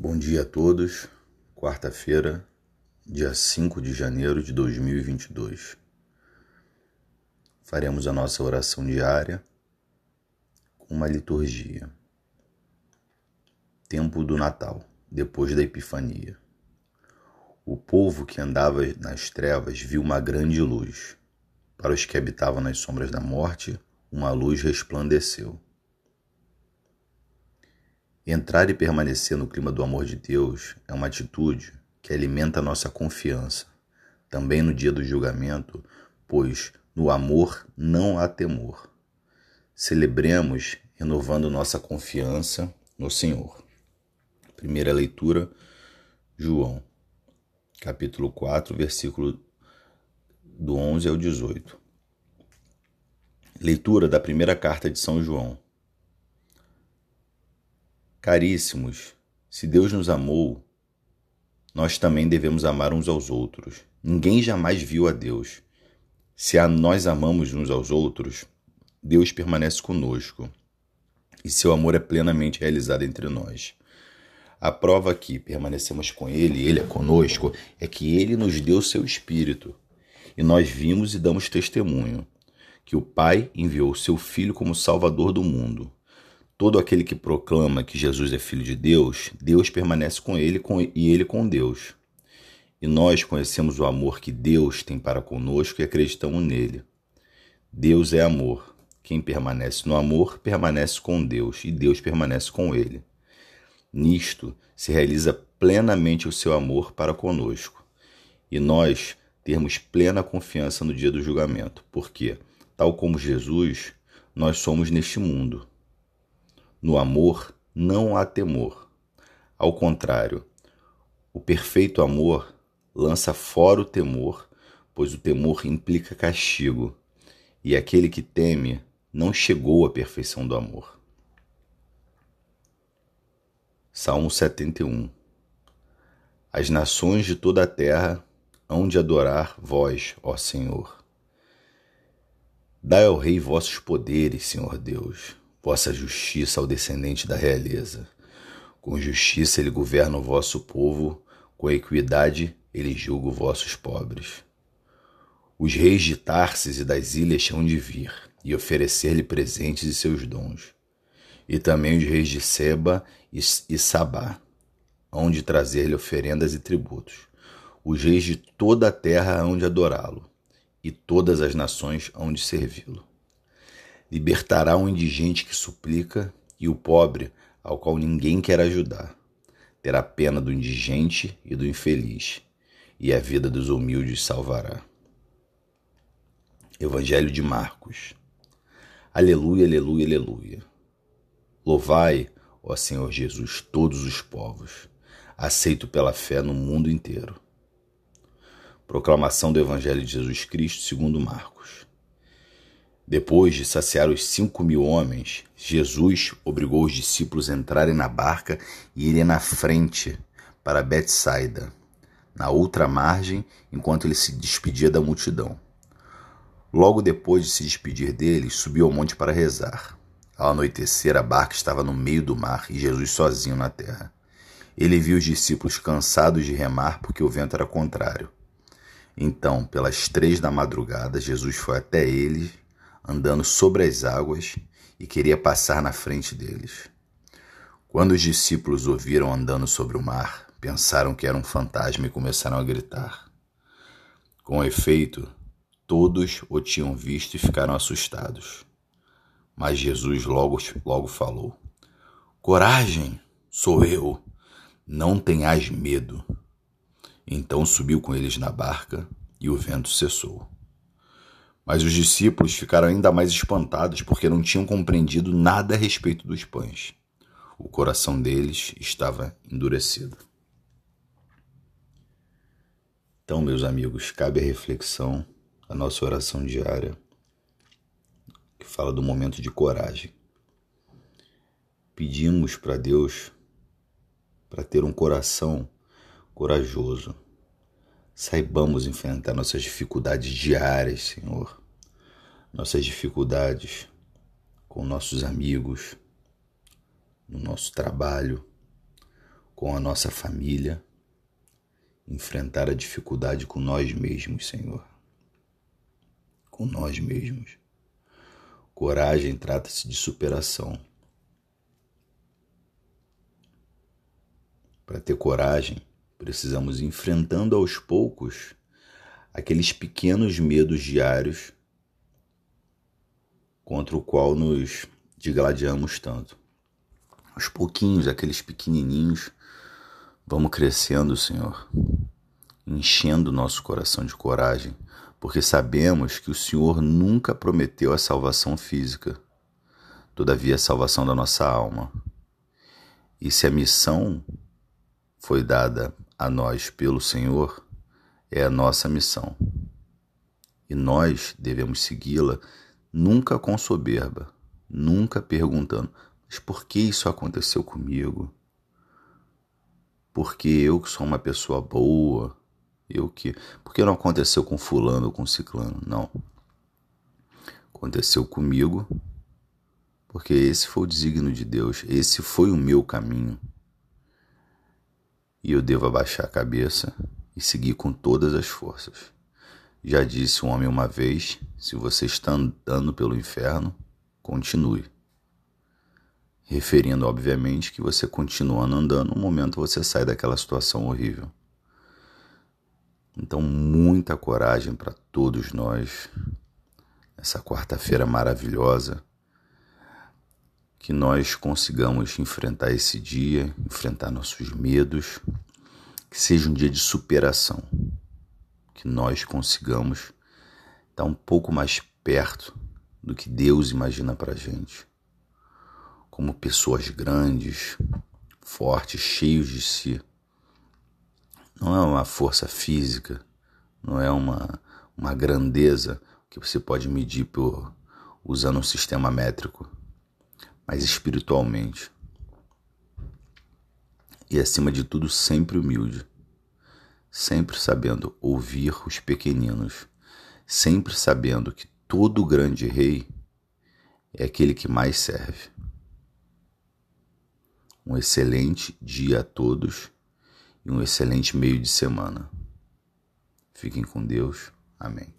Bom dia a todos. Quarta-feira, dia 5 de janeiro de 2022. Faremos a nossa oração diária com uma liturgia. Tempo do Natal, depois da Epifania. O povo que andava nas trevas viu uma grande luz. Para os que habitavam nas sombras da morte, uma luz resplandeceu. Entrar e permanecer no clima do amor de Deus é uma atitude que alimenta nossa confiança, também no dia do julgamento, pois no amor não há temor. Celebremos renovando nossa confiança no Senhor. Primeira leitura, João, capítulo 4, versículo do 11 ao 18. Leitura da primeira carta de São João. Caríssimos, se Deus nos amou, nós também devemos amar uns aos outros. Ninguém jamais viu a Deus. Se a nós amamos uns aos outros, Deus permanece conosco e seu amor é plenamente realizado entre nós. A prova que permanecemos com Ele, Ele é conosco, é que Ele nos deu seu Espírito. E nós vimos e damos testemunho que o Pai enviou seu Filho como Salvador do mundo. Todo aquele que proclama que Jesus é filho de Deus, Deus permanece com ele e ele com Deus. E nós conhecemos o amor que Deus tem para conosco e acreditamos nele. Deus é amor. Quem permanece no amor permanece com Deus e Deus permanece com ele. Nisto se realiza plenamente o seu amor para conosco. E nós termos plena confiança no dia do julgamento, porque, tal como Jesus, nós somos neste mundo no amor não há temor. Ao contrário, o perfeito amor lança fora o temor, pois o temor implica castigo, e aquele que teme não chegou à perfeição do amor. Salmo 71 As nações de toda a terra hão de adorar vós, ó Senhor. Dai ao Rei vossos poderes, Senhor Deus vossa justiça ao descendente da realeza. Com justiça ele governa o vosso povo, com equidade ele julga os vossos pobres. Os reis de Tarsis e das ilhas hão de vir e oferecer-lhe presentes e seus dons. E também os reis de Seba e Sabá hão de trazer-lhe oferendas e tributos. Os reis de toda a terra hão de adorá-lo, e todas as nações hão de servi-lo. Libertará o indigente que suplica e o pobre ao qual ninguém quer ajudar. Terá pena do indigente e do infeliz, e a vida dos humildes salvará. Evangelho de Marcos. Aleluia, aleluia, aleluia. Louvai, ó Senhor Jesus, todos os povos, aceito pela fé no mundo inteiro. Proclamação do Evangelho de Jesus Cristo segundo Marcos. Depois de saciar os cinco mil homens, Jesus obrigou os discípulos a entrarem na barca e irem na frente para Betsaida, na outra margem, enquanto ele se despedia da multidão. Logo depois de se despedir deles, subiu ao monte para rezar. Ao anoitecer, a barca estava no meio do mar e Jesus sozinho na terra. Ele viu os discípulos cansados de remar porque o vento era contrário. Então, pelas três da madrugada, Jesus foi até eles andando sobre as águas e queria passar na frente deles. Quando os discípulos o viram andando sobre o mar, pensaram que era um fantasma e começaram a gritar. Com efeito, todos o tinham visto e ficaram assustados. Mas Jesus logo, logo falou: Coragem, sou eu, não tenhas medo. Então subiu com eles na barca e o vento cessou. Mas os discípulos ficaram ainda mais espantados porque não tinham compreendido nada a respeito dos pães. O coração deles estava endurecido. Então, meus amigos, cabe a reflexão da nossa oração diária, que fala do momento de coragem. Pedimos para Deus para ter um coração corajoso saibamos enfrentar nossas dificuldades diárias, Senhor. Nossas dificuldades com nossos amigos, no nosso trabalho, com a nossa família, enfrentar a dificuldade com nós mesmos, Senhor. Com nós mesmos. Coragem trata-se de superação. Para ter coragem, precisamos enfrentando aos poucos aqueles pequenos medos diários contra o qual nos digladiamos tanto. Aos pouquinhos, aqueles pequenininhos, vamos crescendo, Senhor, enchendo nosso coração de coragem, porque sabemos que o Senhor nunca prometeu a salvação física, todavia a salvação da nossa alma. E se a missão foi dada a nós pelo Senhor, é a nossa missão. E nós devemos segui-la nunca com soberba, nunca perguntando: mas por que isso aconteceu comigo? Porque eu que sou uma pessoa boa, eu que. Por que não aconteceu com fulano ou com ciclano? Não. Aconteceu comigo, porque esse foi o desígnio de Deus, esse foi o meu caminho. E eu devo abaixar a cabeça e seguir com todas as forças. Já disse um homem uma vez: se você está andando pelo inferno, continue. Referindo, obviamente, que você continuando andando, no momento você sai daquela situação horrível. Então, muita coragem para todos nós, essa quarta-feira maravilhosa, que nós consigamos enfrentar esse dia, enfrentar nossos medos, que seja um dia de superação, que nós consigamos estar um pouco mais perto do que Deus imagina para gente, como pessoas grandes, fortes, cheios de si. Não é uma força física, não é uma, uma grandeza que você pode medir por usando um sistema métrico, mas espiritualmente e, acima de tudo, sempre humilde, sempre sabendo ouvir os pequeninos, sempre sabendo que todo grande rei é aquele que mais serve. Um excelente dia a todos e um excelente meio de semana. Fiquem com Deus. Amém.